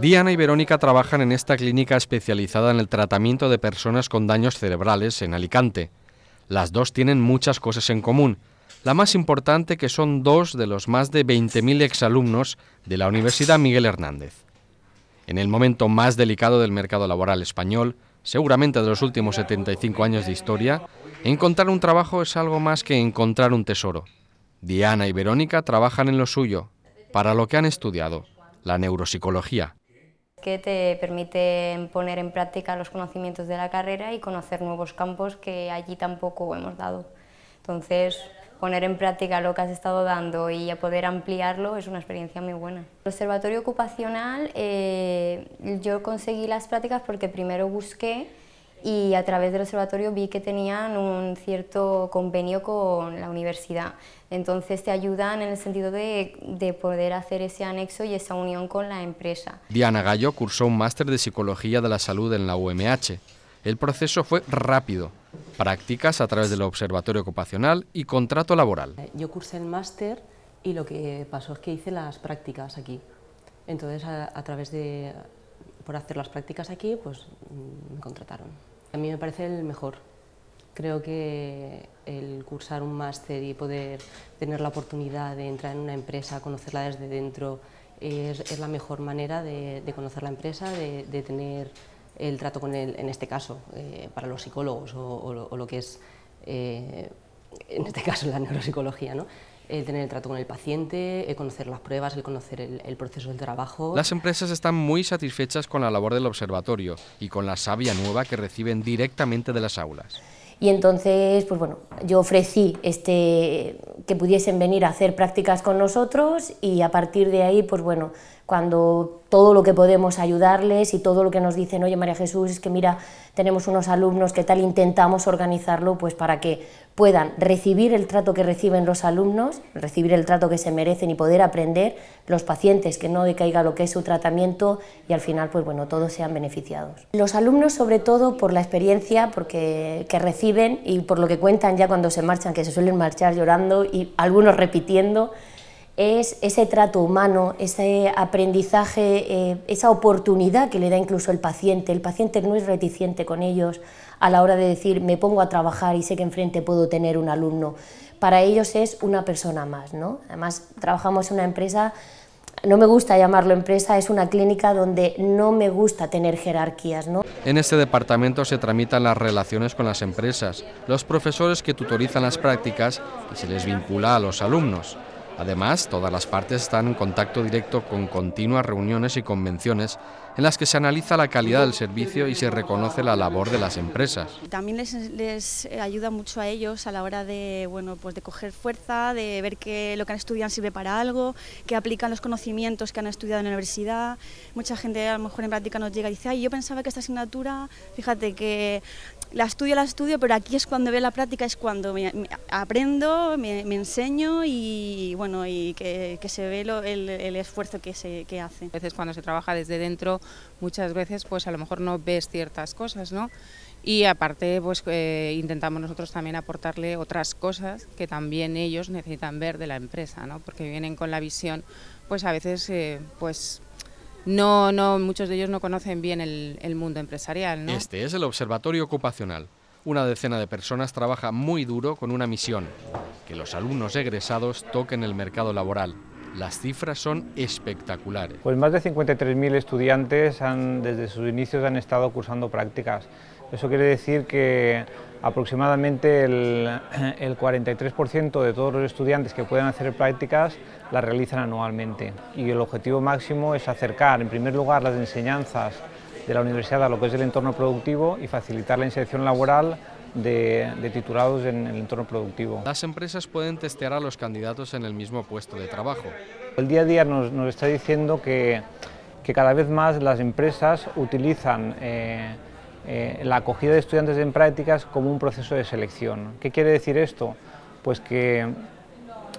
Diana y Verónica trabajan en esta clínica especializada en el tratamiento de personas con daños cerebrales en Alicante. Las dos tienen muchas cosas en común. La más importante que son dos de los más de 20.000 exalumnos de la Universidad Miguel Hernández. En el momento más delicado del mercado laboral español, seguramente de los últimos 75 años de historia, encontrar un trabajo es algo más que encontrar un tesoro. Diana y Verónica trabajan en lo suyo, para lo que han estudiado, la neuropsicología. Que te permite poner en práctica los conocimientos de la carrera y conocer nuevos campos que allí tampoco hemos dado. Entonces, poner en práctica lo que has estado dando y poder ampliarlo es una experiencia muy buena. El observatorio ocupacional, eh, yo conseguí las prácticas porque primero busqué y a través del observatorio vi que tenían un cierto convenio con la universidad. Entonces te ayudan en el sentido de, de, poder hacer ese anexo y esa unión con la empresa. Diana Gallo cursó un máster de Psicología de la Salud en la UMH. El proceso fue rápido. Prácticas a través del observatorio ocupacional y contrato laboral. Yo cursé el máster y lo que pasó es que hice las prácticas aquí. Entonces, a, a través de, por hacer las prácticas aquí, pues me contrataron. A mí me parece el mejor. Creo que el cursar un máster y poder tener la oportunidad de entrar en una empresa, conocerla desde dentro, es, la mejor manera de, conocer la empresa, de, tener el trato con él, en este caso, eh, para los psicólogos o, lo que es, eh, en este caso, la neuropsicología, ¿no? El tener el trato con el paciente, el conocer las pruebas, el conocer el, el, proceso del trabajo. Las empresas están muy satisfechas con la labor del observatorio y con la savia nueva que reciben directamente de las aulas. Y entonces, pues bueno, yo ofrecí este, que pudiesen venir a hacer prácticas con nosotros y a partir de ahí, pues bueno, cuando todo lo que podemos ayudarles y todo lo que nos dicen, oye María Jesús, es que mira, tenemos unos alumnos, ¿qué tal intentamos organizarlo? Pues para que puedan recibir el trato que reciben los alumnos, recibir el trato que se merecen y poder aprender los pacientes, que no decaiga lo que es su tratamiento y al final, pues bueno, todos sean beneficiados. Los alumnos, sobre todo por la experiencia porque, que reciben y por lo que cuentan ya cuando se marchan, que se suelen marchar llorando y algunos repitiendo, es ese trato humano, ese aprendizaje, eh, esa oportunidad que le da incluso el paciente. El paciente no es reticente con ellos a la hora de decir me pongo a trabajar y sé que enfrente puedo tener un alumno. Para ellos es una persona más. ¿no? Además, trabajamos en una empresa, no me gusta llamarlo empresa, es una clínica donde no me gusta tener jerarquías. ¿no? En este departamento se tramitan las relaciones con las empresas, los profesores que tutorizan las prácticas y se les vincula a los alumnos. Además, todas las partes están en contacto directo con continuas reuniones y convenciones en las que se analiza la calidad del servicio y se reconoce la labor de las empresas. También les, les ayuda mucho a ellos a la hora de, bueno, pues de coger fuerza, de ver que lo que han estudiado sirve para algo, que aplican los conocimientos que han estudiado en la universidad. Mucha gente a lo mejor en práctica nos llega y dice, ay, yo pensaba que esta asignatura, fíjate que la estudio, la estudio, pero aquí es cuando veo la práctica, es cuando aprendo, me, enseño y bueno, y que, que se ve lo, el, el, esfuerzo que se que hace. A veces cuando se trabaja desde dentro, muchas veces pues a lo mejor no ves ciertas cosas, ¿no? Y aparte pues eh, intentamos nosotros también aportarle otras cosas que también ellos necesitan ver de la empresa, ¿no? Porque vienen con la visión, pues a veces eh, pues no, no, muchos de ellos no conocen bien el, el mundo empresarial. ¿no? Este es el Observatorio Ocupacional. Una decena de personas trabaja muy duro con una misión, que los alumnos egresados toquen el mercado laboral. Las cifras son espectaculares. Pues más de 53.000 estudiantes han, desde sus inicios han estado cursando prácticas. Eso quiere decir que aproximadamente el, el 43% de todos los estudiantes que pueden hacer prácticas las realizan anualmente. Y el objetivo máximo es acercar, en primer lugar, las enseñanzas de la universidad a lo que es el entorno productivo y facilitar la inserción laboral de, de, titulados en el entorno productivo. Las empresas pueden testear a los candidatos en el mismo puesto de trabajo. El día a día nos, nos está diciendo que, que, cada vez más las empresas utilizan eh, eh, la acogida de estudiantes en prácticas como un proceso de selección. ¿Qué quiere decir esto? Pues que,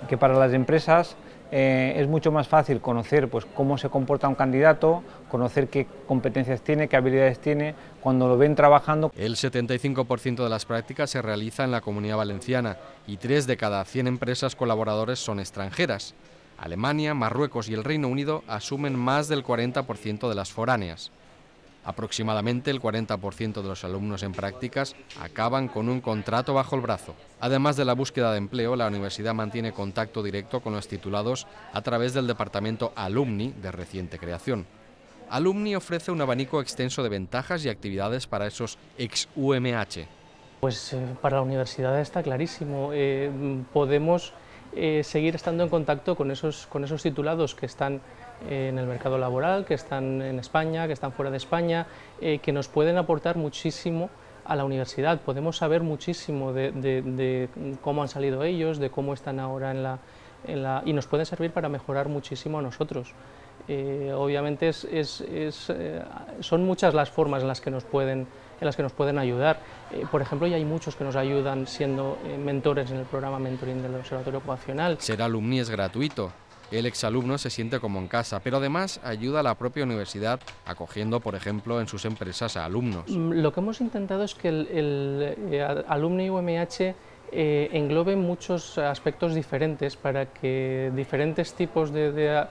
que para las empresas eh, es mucho más fácil conocer pues, cómo se comporta un candidato, conocer qué competencias tiene, qué habilidades tiene, cuando lo ven trabajando. El 75% de las prácticas se realiza en la Comunidad Valenciana y 3 de cada 100 empresas colaboradores son extranjeras. Alemania, Marruecos y el Reino Unido asumen más del 40% de las foráneas. Aproximadamente el 40% de los alumnos en prácticas acaban con un contrato bajo el brazo. Además de la búsqueda de empleo, la universidad mantiene contacto directo con los titulados a través del departamento Alumni de reciente creación. Alumni ofrece un abanico extenso de ventajas y actividades para esos ex-UMH. Pues eh, para la universidad está clarísimo. Eh, podemos eh, seguir estando en contacto con esos, con esos titulados que están en el mercado laboral, que están en España, que están fuera de España, eh, que nos pueden aportar muchísimo a la universidad. Podemos saber muchísimo de, cómo han salido ellos, de cómo están ahora en la, y nos pueden servir para mejorar muchísimo a nosotros. Eh, obviamente es, eh, son muchas las formas en las que nos pueden, en las que nos pueden ayudar. por ejemplo, ya hay muchos que nos ayudan siendo mentores en el programa Mentoring del Observatorio Ocupacional. Ser alumni es gratuito el exalumno se siente como en casa, pero además ayuda a la propia universidad acogiendo, por ejemplo, en sus empresas a alumnos. Mm, lo que hemos intentado es que el, el, eh, alumni UMH eh, englobe muchos aspectos diferentes para que diferentes tipos de,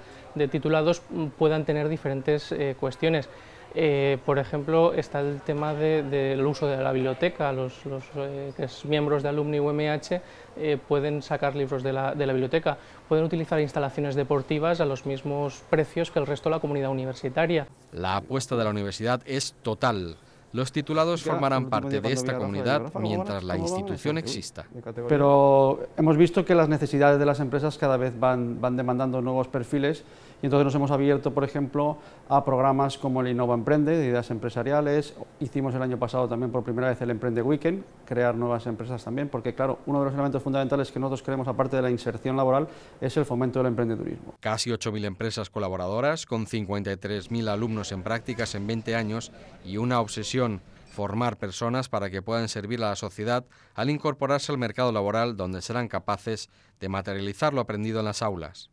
titulados puedan tener diferentes eh, cuestiones. Eh, por ejemplo, está el tema del uso de la biblioteca. Los, eh, miembros de Alumni UMH eh, pueden sacar libros de la, de la, biblioteca, pueden utilizar instalaciones deportivas a los mismos precios que el resto de la comunidad universitaria. La apuesta de la universidad es total. Los titulados formarán parte de esta comunidad mientras la institución exista. Pero hemos visto que las necesidades de las empresas cada vez van, van demandando nuevos perfiles y entonces nos hemos abierto, por ejemplo, a programas como el Innova Emprende, de ideas empresariales. Hicimos el año pasado también por primera vez el Emprende Weekend, crear nuevas empresas también, porque claro, uno de los elementos fundamentales que nosotros queremos, aparte de la inserción laboral, es el fomento del emprendedurismo. Casi 8.000 empresas colaboradoras, con 53.000 alumnos en prácticas en 20 años y una obsesión formar personas para que puedan servir a la sociedad al incorporarse al mercado laboral donde serán capaces de materializar lo aprendido en las aulas.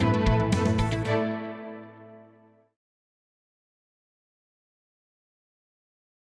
thank you